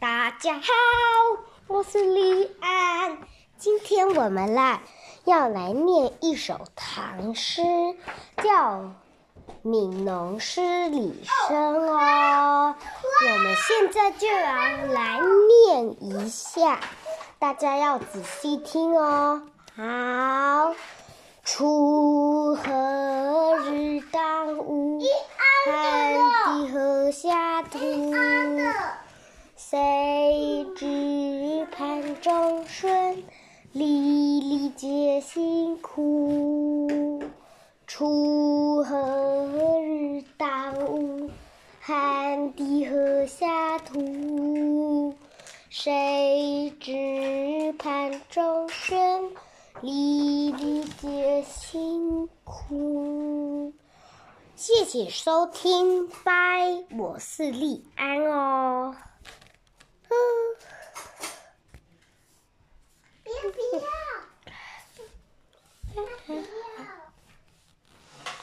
大家好，我是李安。今天我们来要来念一首唐诗，叫《悯农诗李绅》哦。我们现在就要来念一下，大家要仔细听哦。好，锄禾日当午，汗滴禾下土。谁知盘中飧，粒粒皆辛苦。锄禾日当午，汗滴禾下土。谁知盘中飧，粒粒皆辛苦。谢谢收听，拜，我是利安哦。